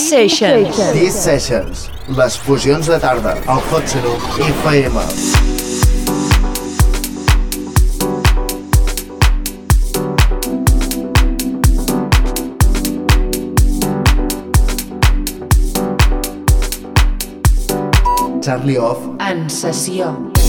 Sessions. These Sessions, les fusions de tarda, al Hot Saloon FM. Charlie Off, En sessió.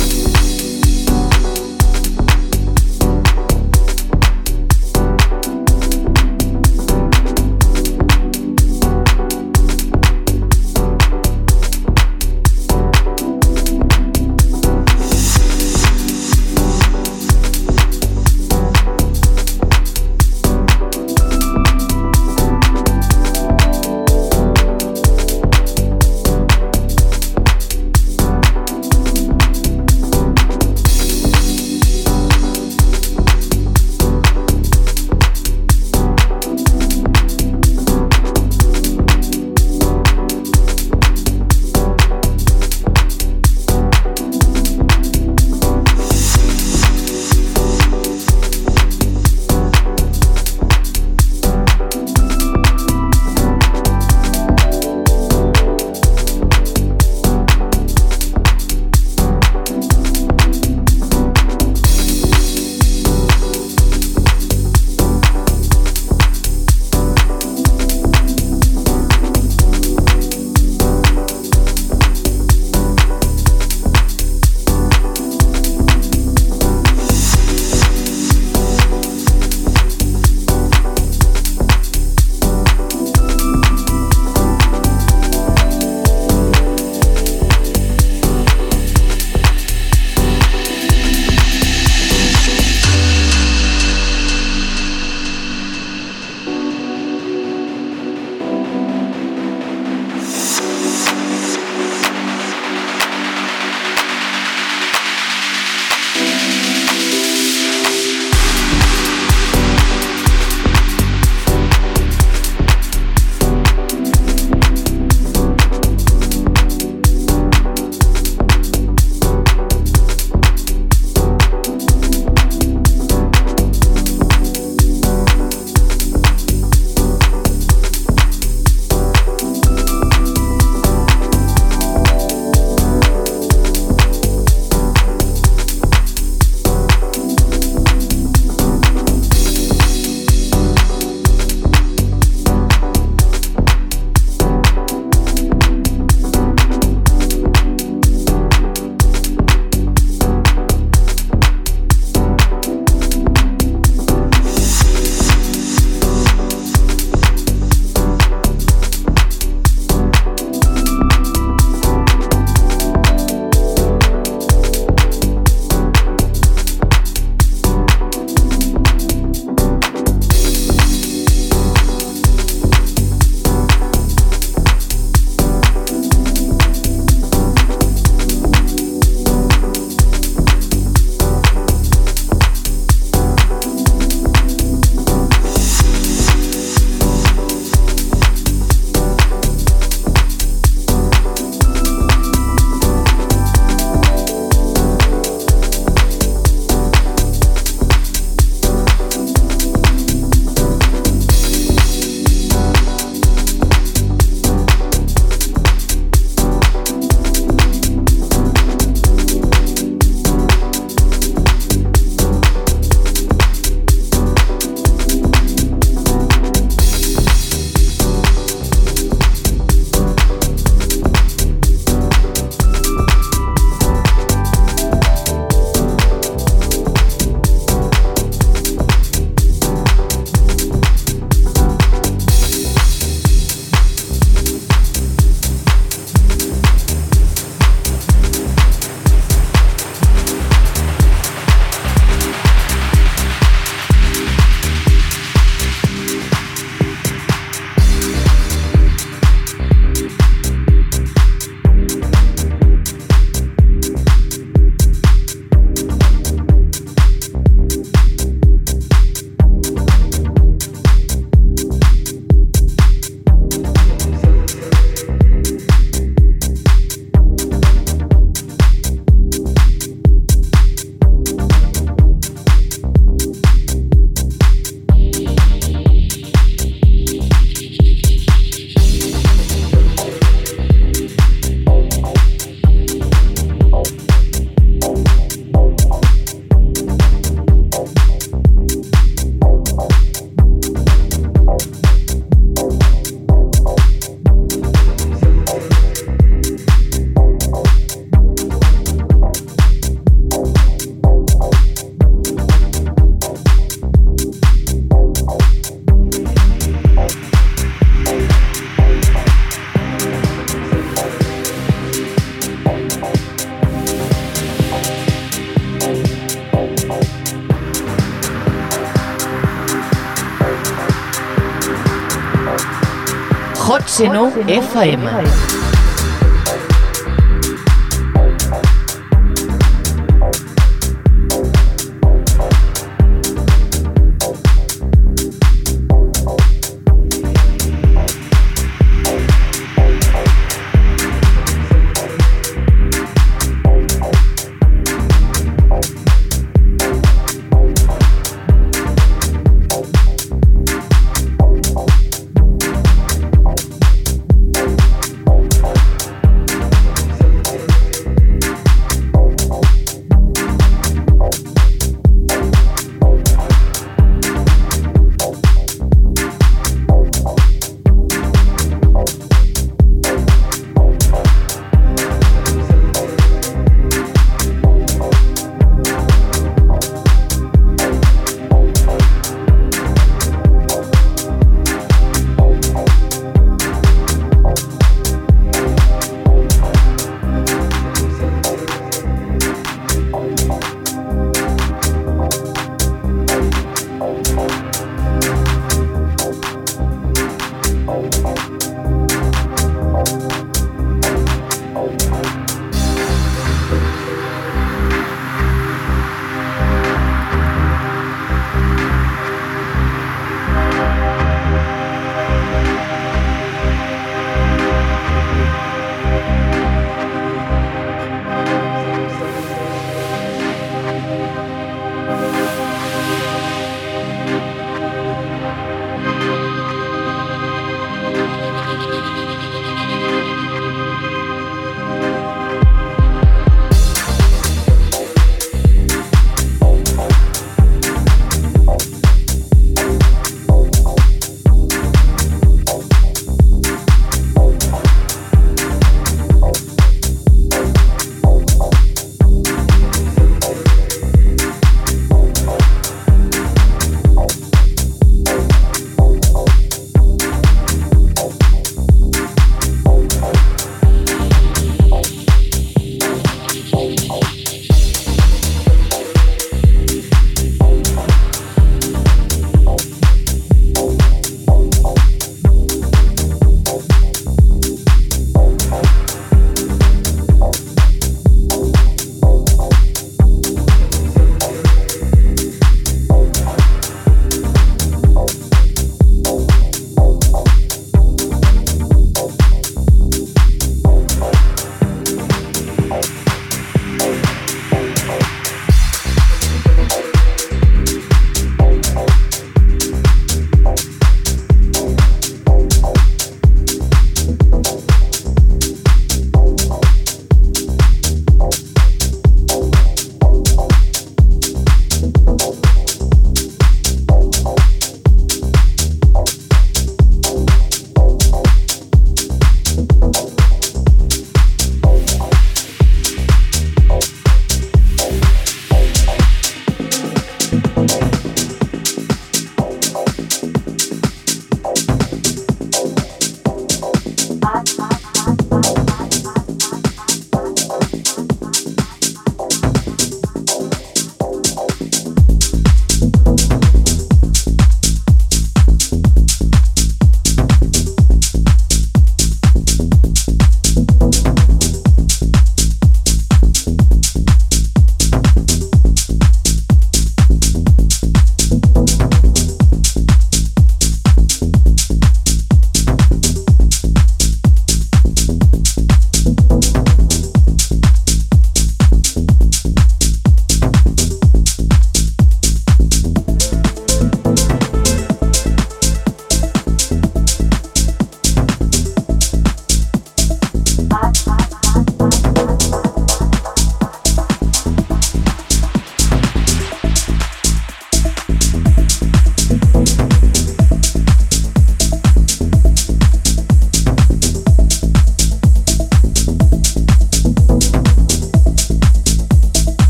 Hot Seno FM.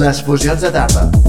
Les fusions de tarda.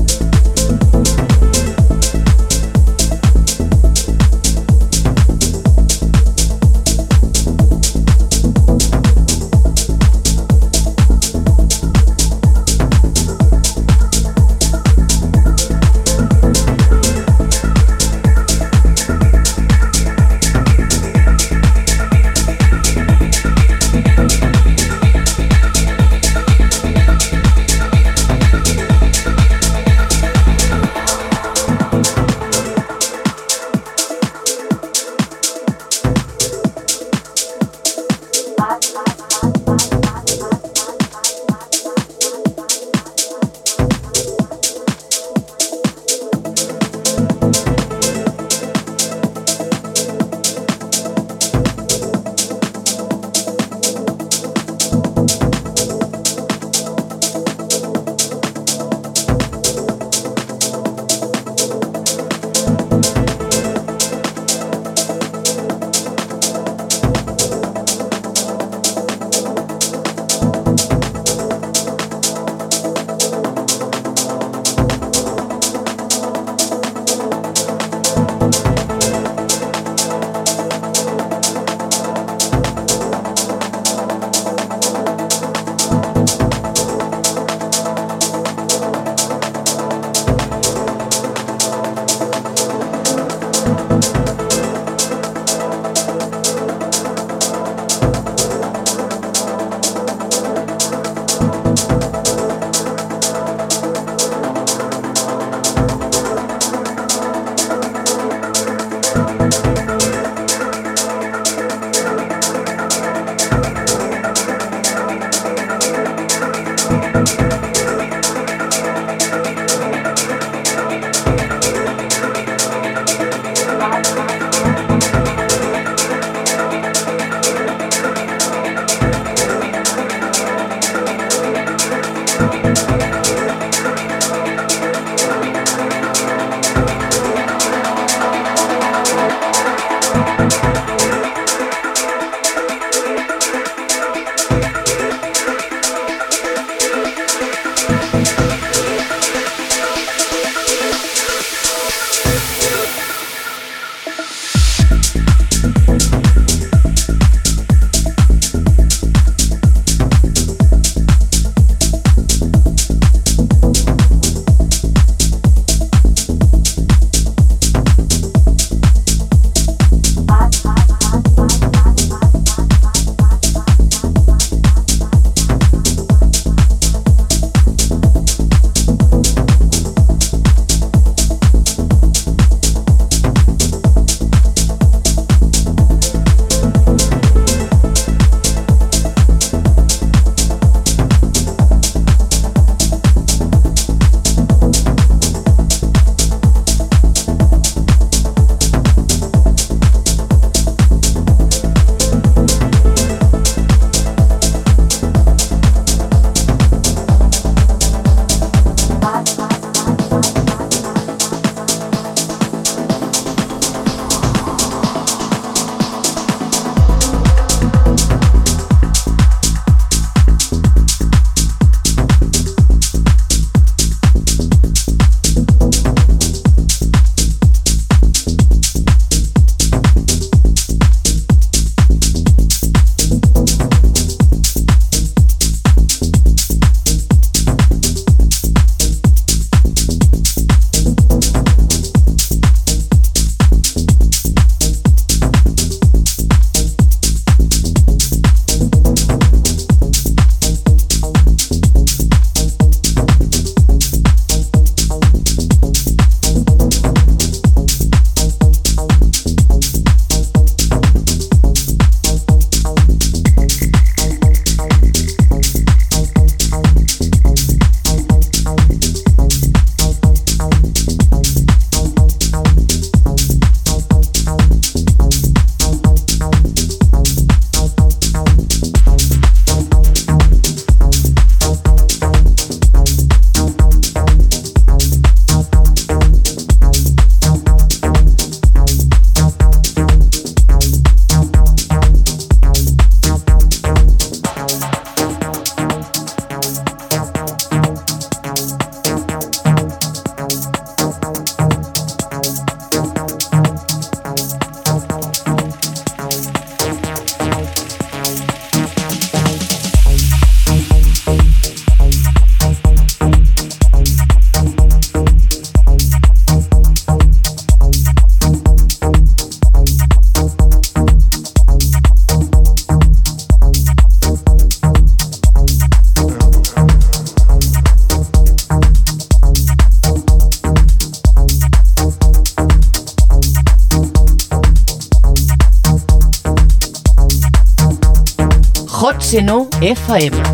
Hot FM.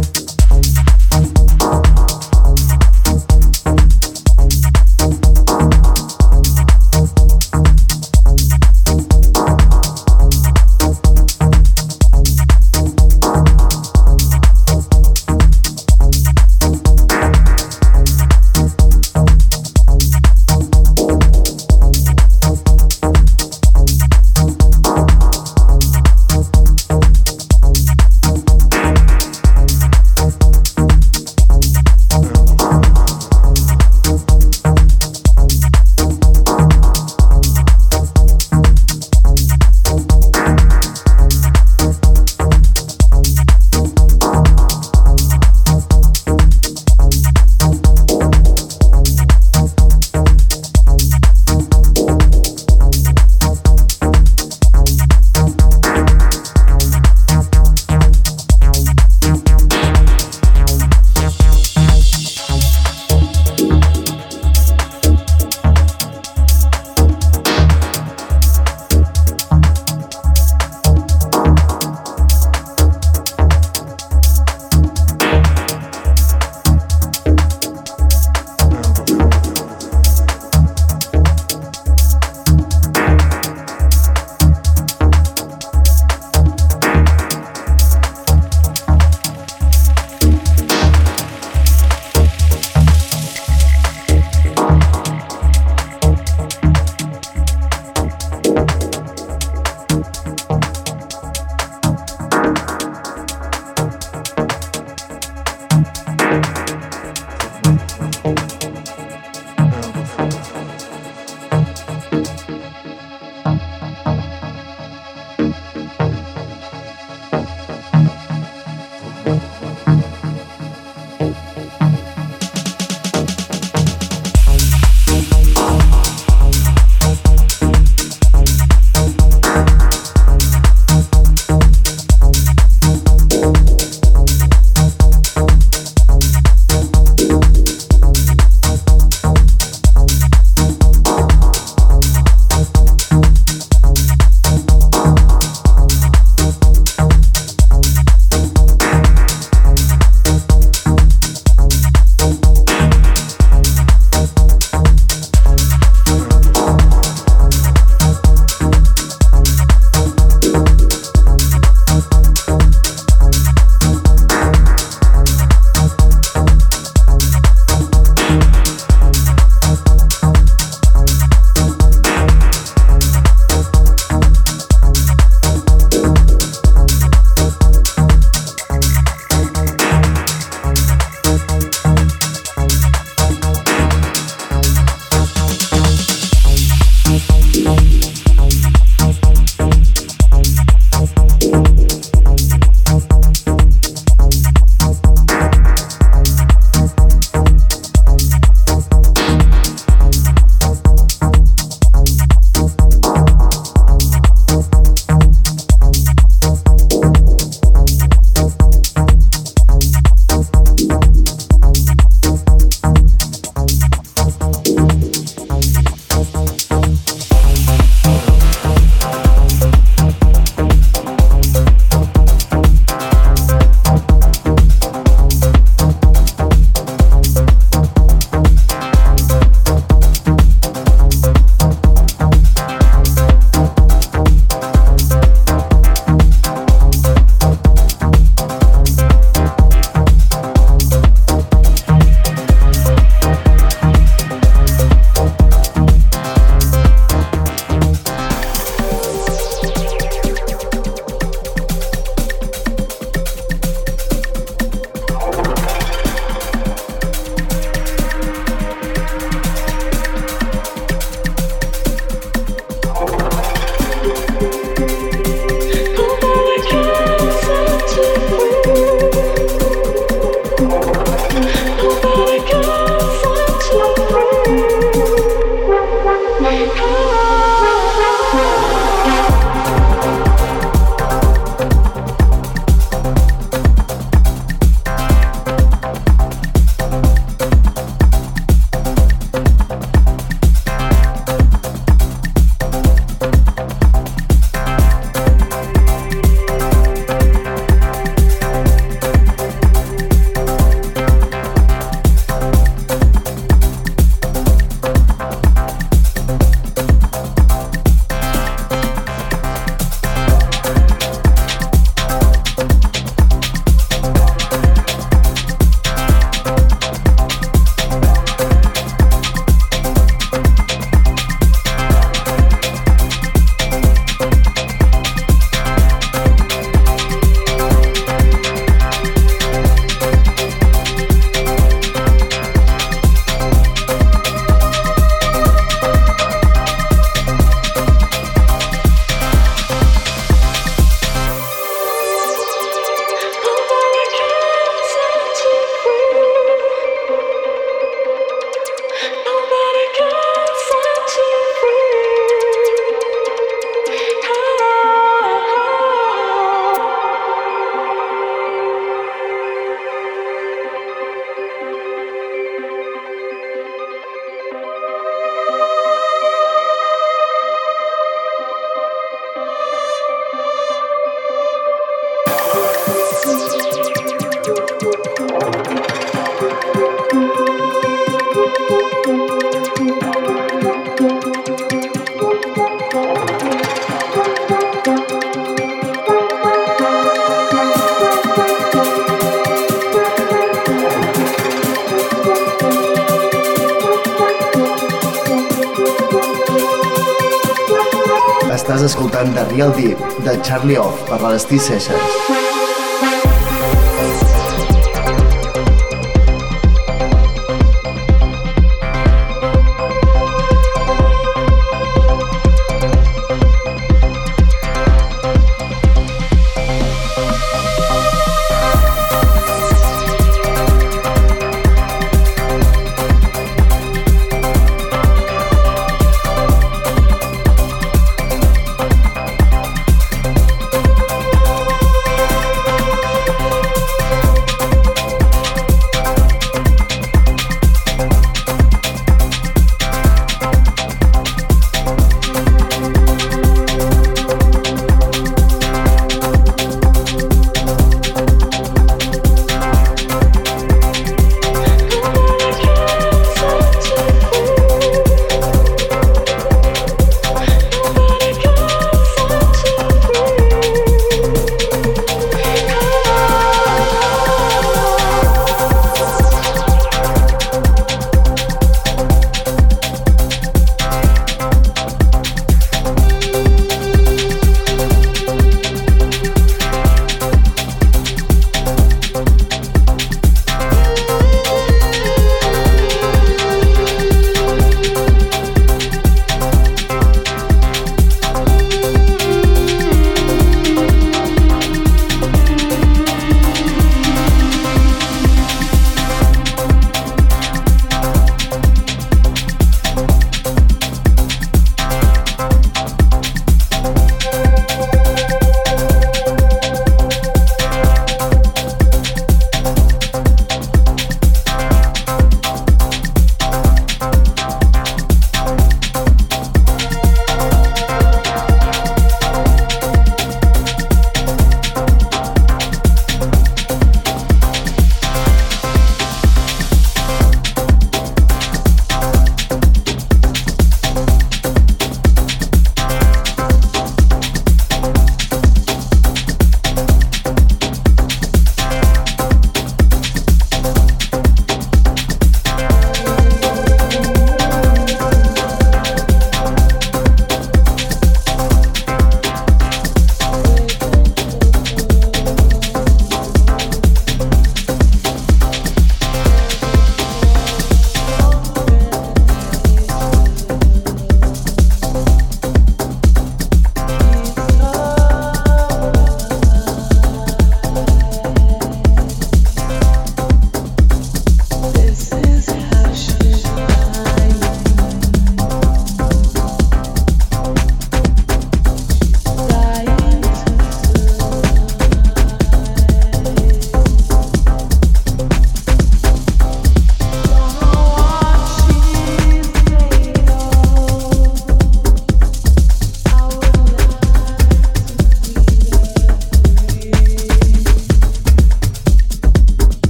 Escoltant The Real Deep, de Charlie Off, per Destí Sessions.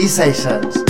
these sessions.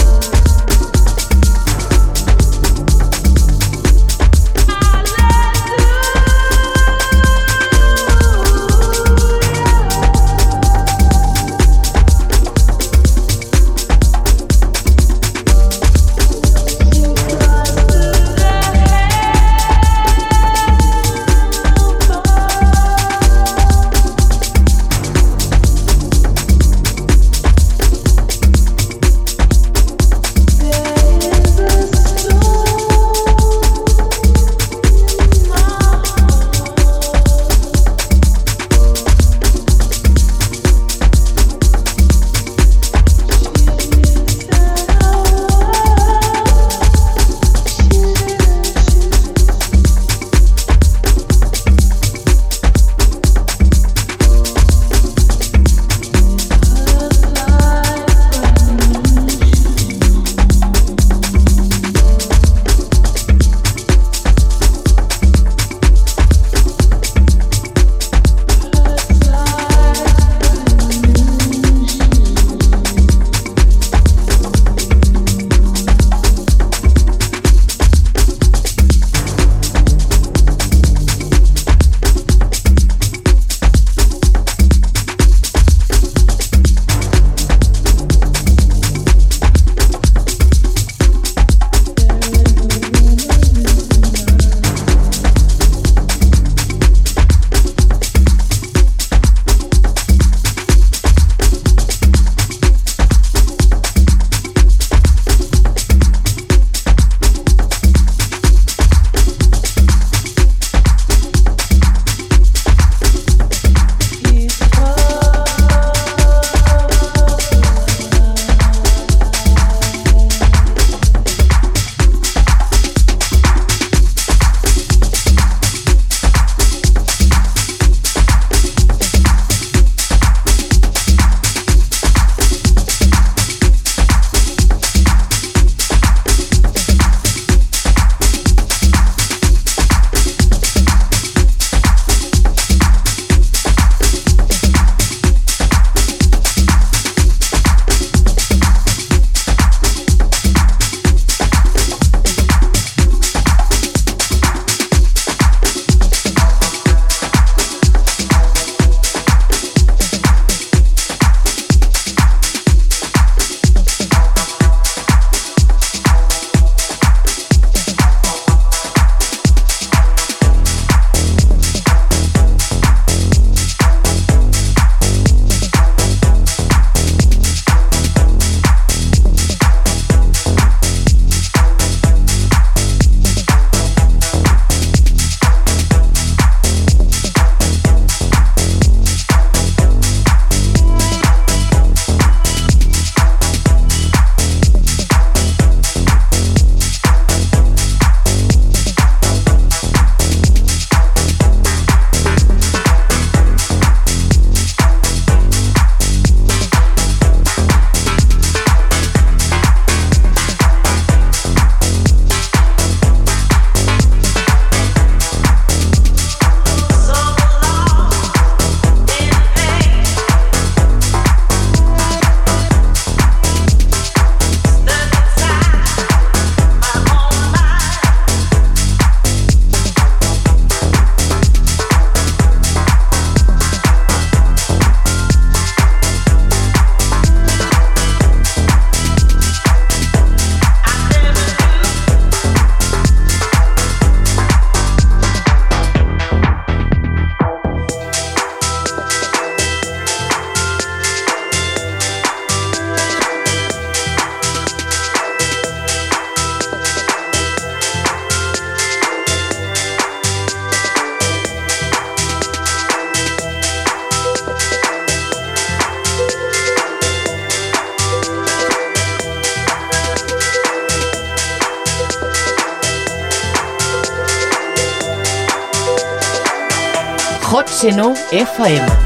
FM.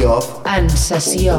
Off En sessió.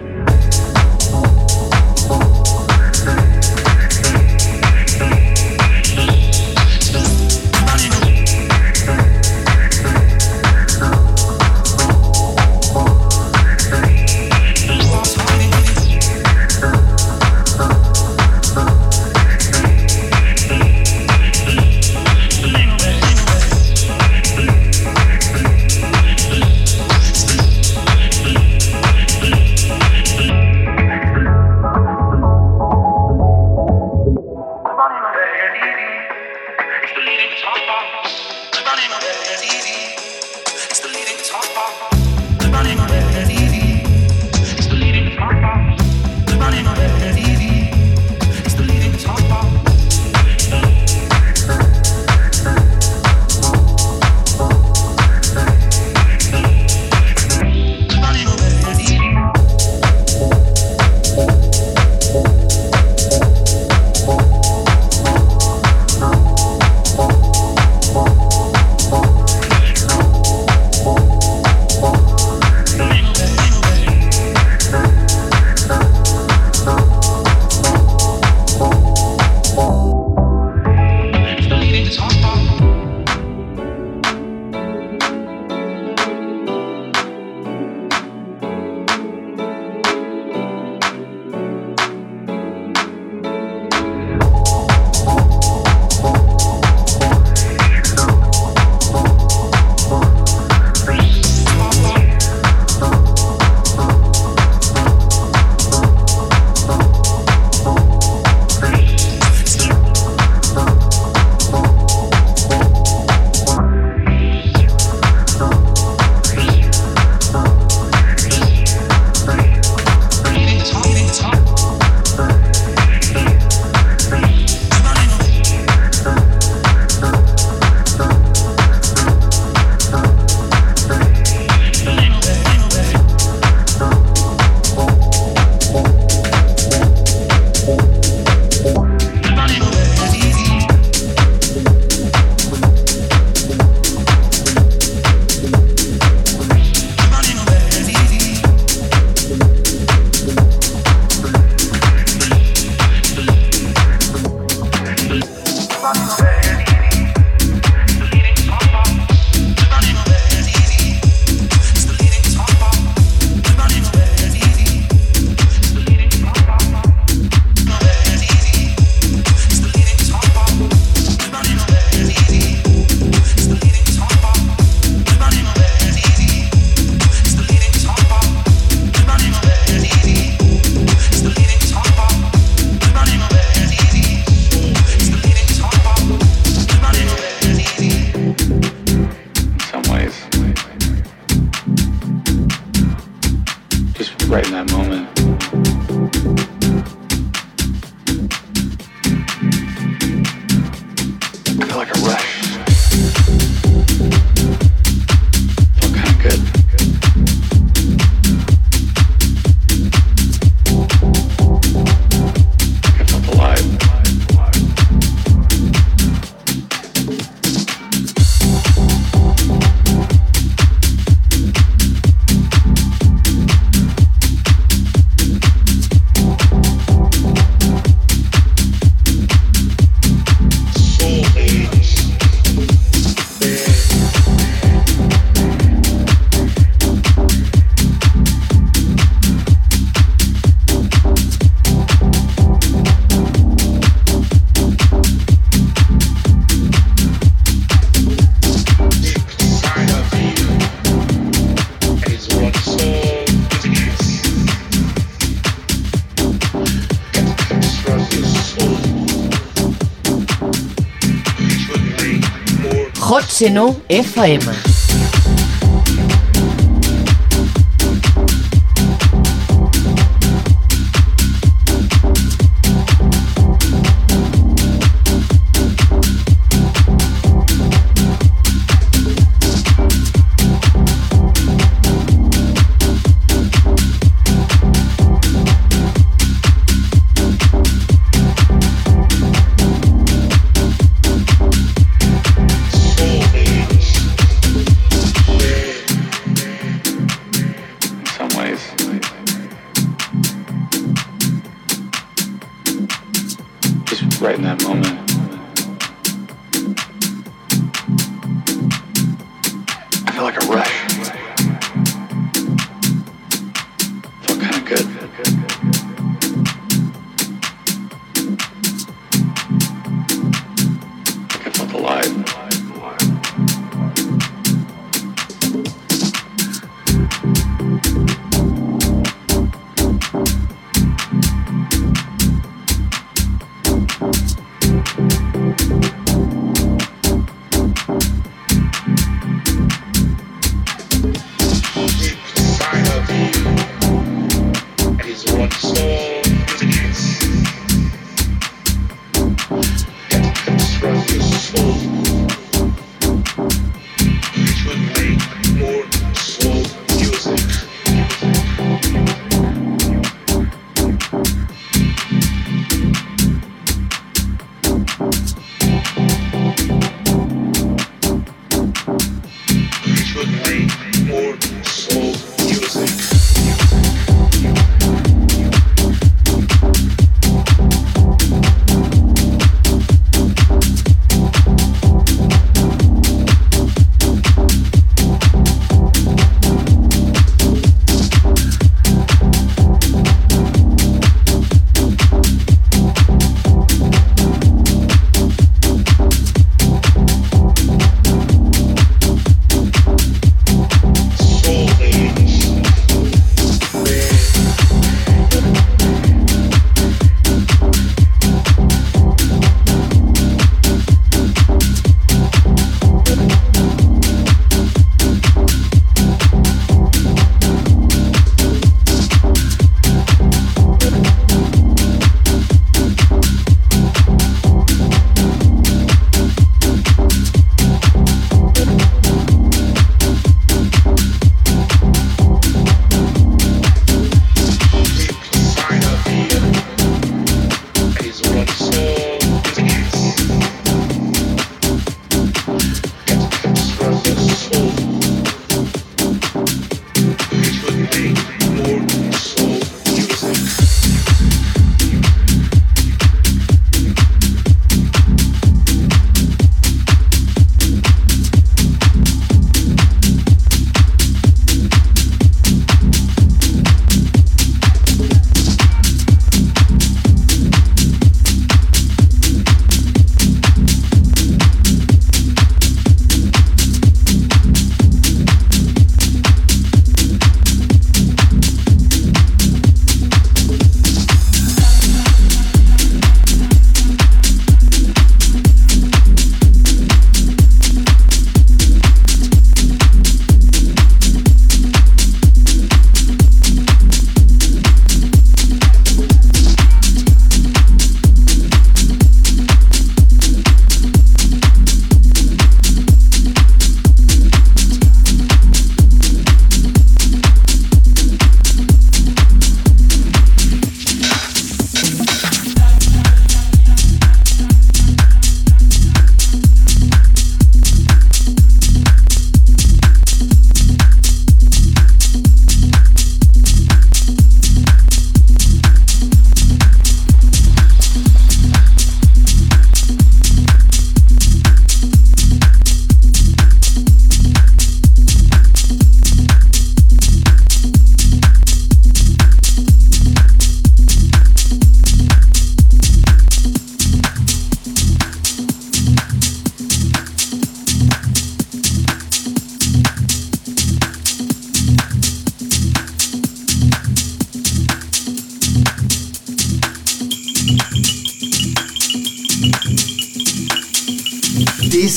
Senão é.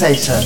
say so.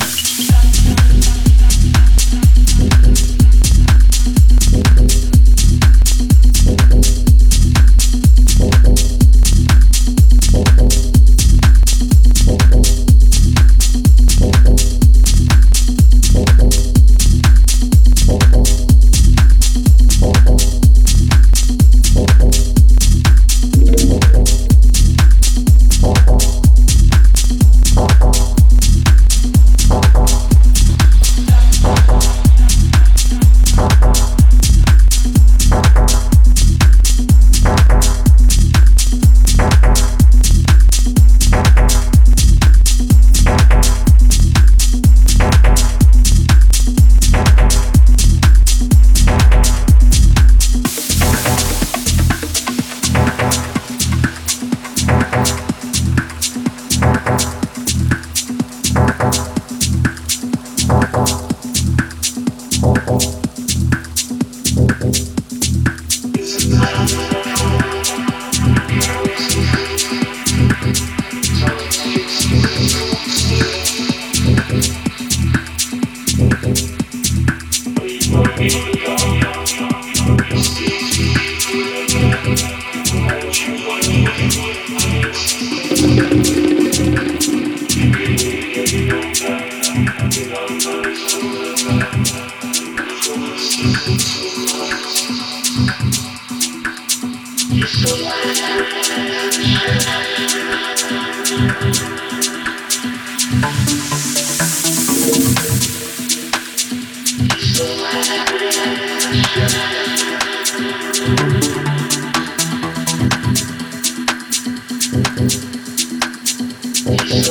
Thank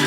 you.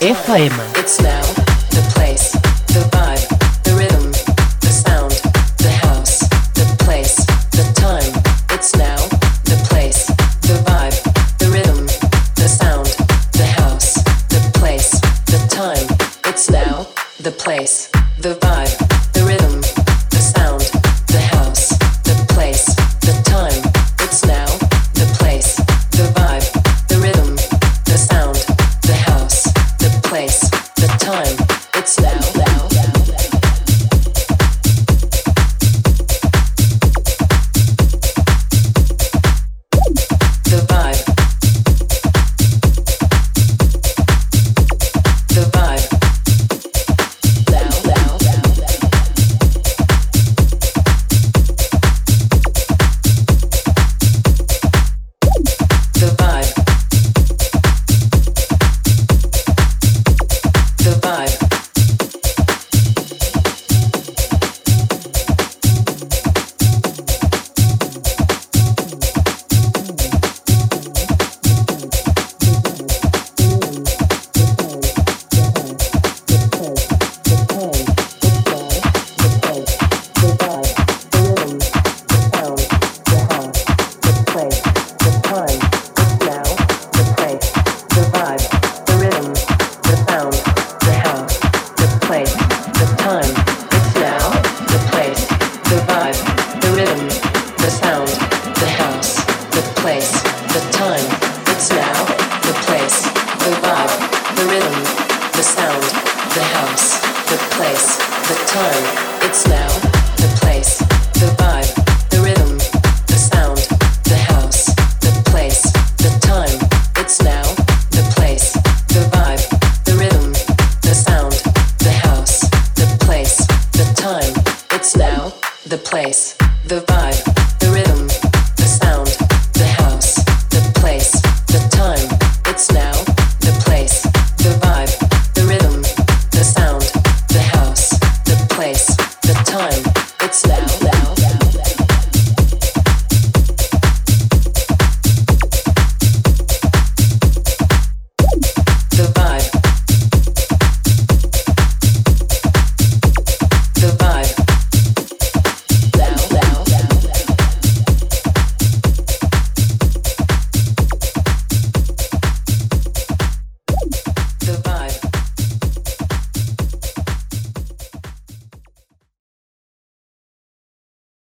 FM.